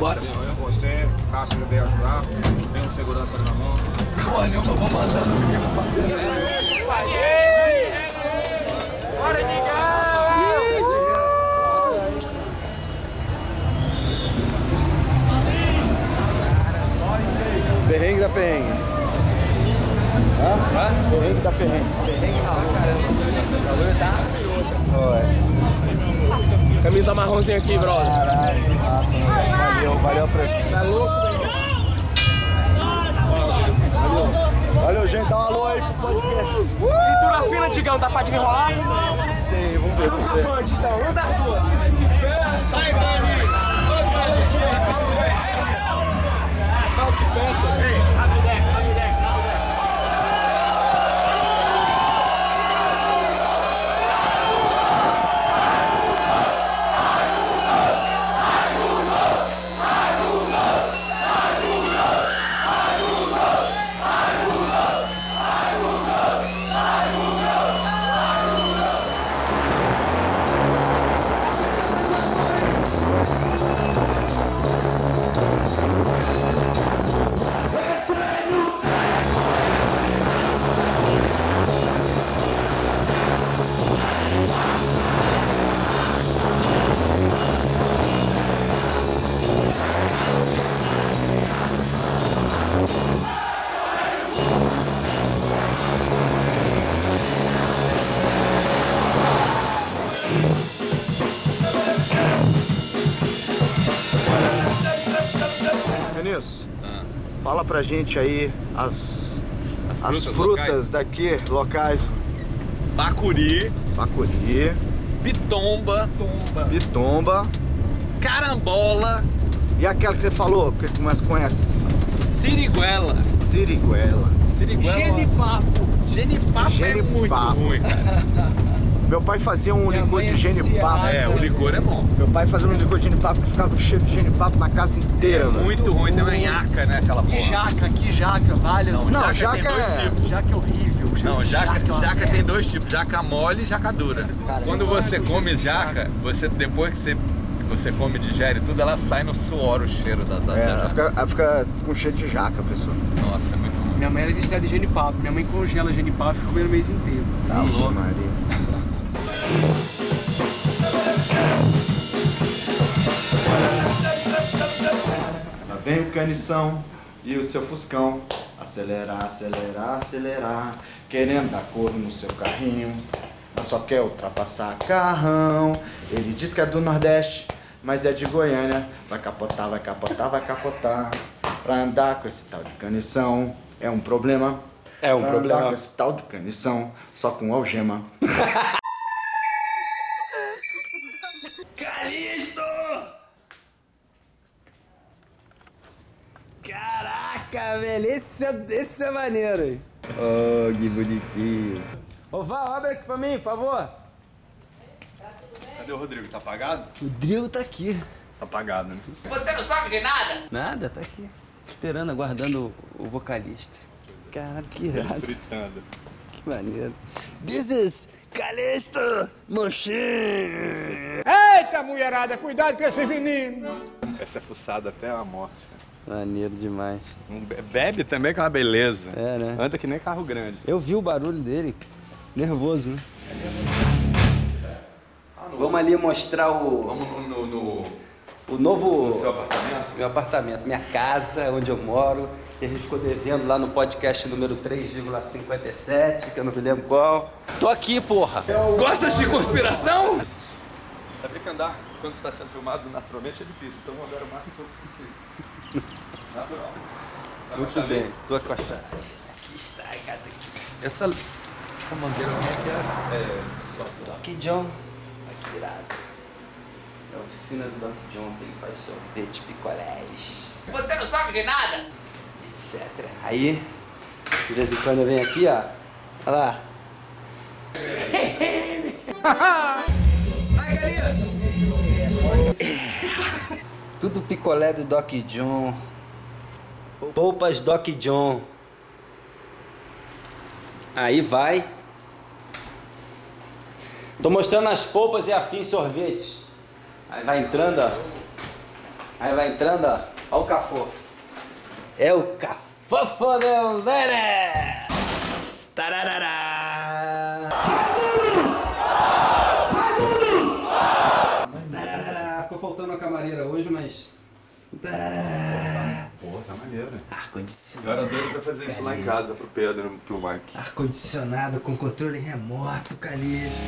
Bora. Eu, você, Cássio, eu veio ajudar. Tem um segurança na mão. Porra nenhuma, vou mandando. Parceiro, né? Bora, nigga! Perrengue da perrengue. Hã? Hã? Perrengue da perrengue. Perrengue calor. Calor tá? Olha. Camisa marronzinha aqui, brother. Caralho, que massa, mano. Valeu, valeu, prefeito. Tá louco? Valeu, gente. Dá um alô aí pro podcast. Cintura fina, Tigão, tá pra desenrolar? Não sei, vamos ver, vamos. Avante, então. Uma das duas. Rapidex, Vinícius, fala pra gente aí as, as frutas frutas, locais? daqui, locais. Bacuri, Bacuri, pitomba, pitomba carambola, e aquela que você falou, que começa com S? siriguela. Siriguela. Siriguela. Genipapo. Genipapo é muito Genipapo. ruim, cara. Meu pai fazia um licor mãe de é genipapo. É, o licor é bom. Meu pai fazia um licor de genipapo que ficava com cheiro de genipapo na casa inteira, velho. Muito ruim, tem uma nhaca, né, aquela Que porra. jaca, que jaca, vale. Não, Não, jaca, tem jaca dois é- tipos. Jaca é horrível. Não, jaca, é uma jaca tem dois tipos, jaca mole e jaca dura. Quando você come jaca, você depois que você, que você come e digere tudo, ela sai no suor o cheiro das É, ela fica, ela fica com cheiro de jaca, pessoa. Nossa, é muito ruim. Minha mãe era viciada em genipapo. Minha mãe congela genipapo e fica comendo o mês inteiro. Tá louco, Maria. Vem o canição e o seu fuscão. Acelerar, acelerar, acelerar. Querendo dar cor no seu carrinho. Mas só quer ultrapassar carrão. Ele diz que é do Nordeste, mas é de Goiânia. Vai capotar, vai capotar, vai capotar. Pra andar com esse tal de canição é um problema. É um Pra problema. andar com esse tal de canição só com algema. Calisto! Caraca, velho, esse é, esse é maneiro aí. Oh, que bonitinho. Ô, Val, abre aqui pra mim, por favor. Cadê o Rodrigo? Tá apagado? O Drigo tá aqui. Tá apagado, né? Nada, tá aqui. Esperando, aguardando o, o vocalista. Caralho, que irado. Fritando. Que maneiro. This is Calisto Machine. Eita, mulherada, cuidado com esse veneno. Essa é fuçada até a morte. Maneiro demais. Bebe também que é uma beleza. É, né? Anda que nem carro grande. Eu vi o barulho dele. Nervoso, né? Vamos ali mostrar o, Vamos no, no, no- o novo. no seu apartamento? Meu apartamento, minha casa, onde eu moro. Que a gente ficou devendo lá no podcast número 3,57, que eu não me lembro qual. Tô aqui, porra! Gosta de conspiração? Sabia que andar quando está sendo filmado naturalmente é difícil, então vou andar o máximo que eu consigo. Natural. Muito bem, tô com a chave. Aqui está, cadê? Essa, essa mangueira como é que é? É sócio da. Doc John. Aqui irado. É a oficina do Doc John, que ele faz sorvete, picolés. Você não sabe de nada? etc. Aí, de vez em quando eu venho aqui, ó. Olha lá. Tudo picolé do Doc John. Polpas Doc John. Aí vai. Tô mostrando as polpas e afins sorvetes. Aí vai entrando, ó. Aí vai entrando, ó. Ó o cafofo. É o cafofo. Fofodelveres! Tararará! Tararará! Ficou faltando uma mas... Tararará! Pô, tá maneiro, né? Ar-condicionado. Agora doido pra fazer isso lá em casa pro Pedro, pro Mike. Ar-condicionado com controle remoto, Calixto.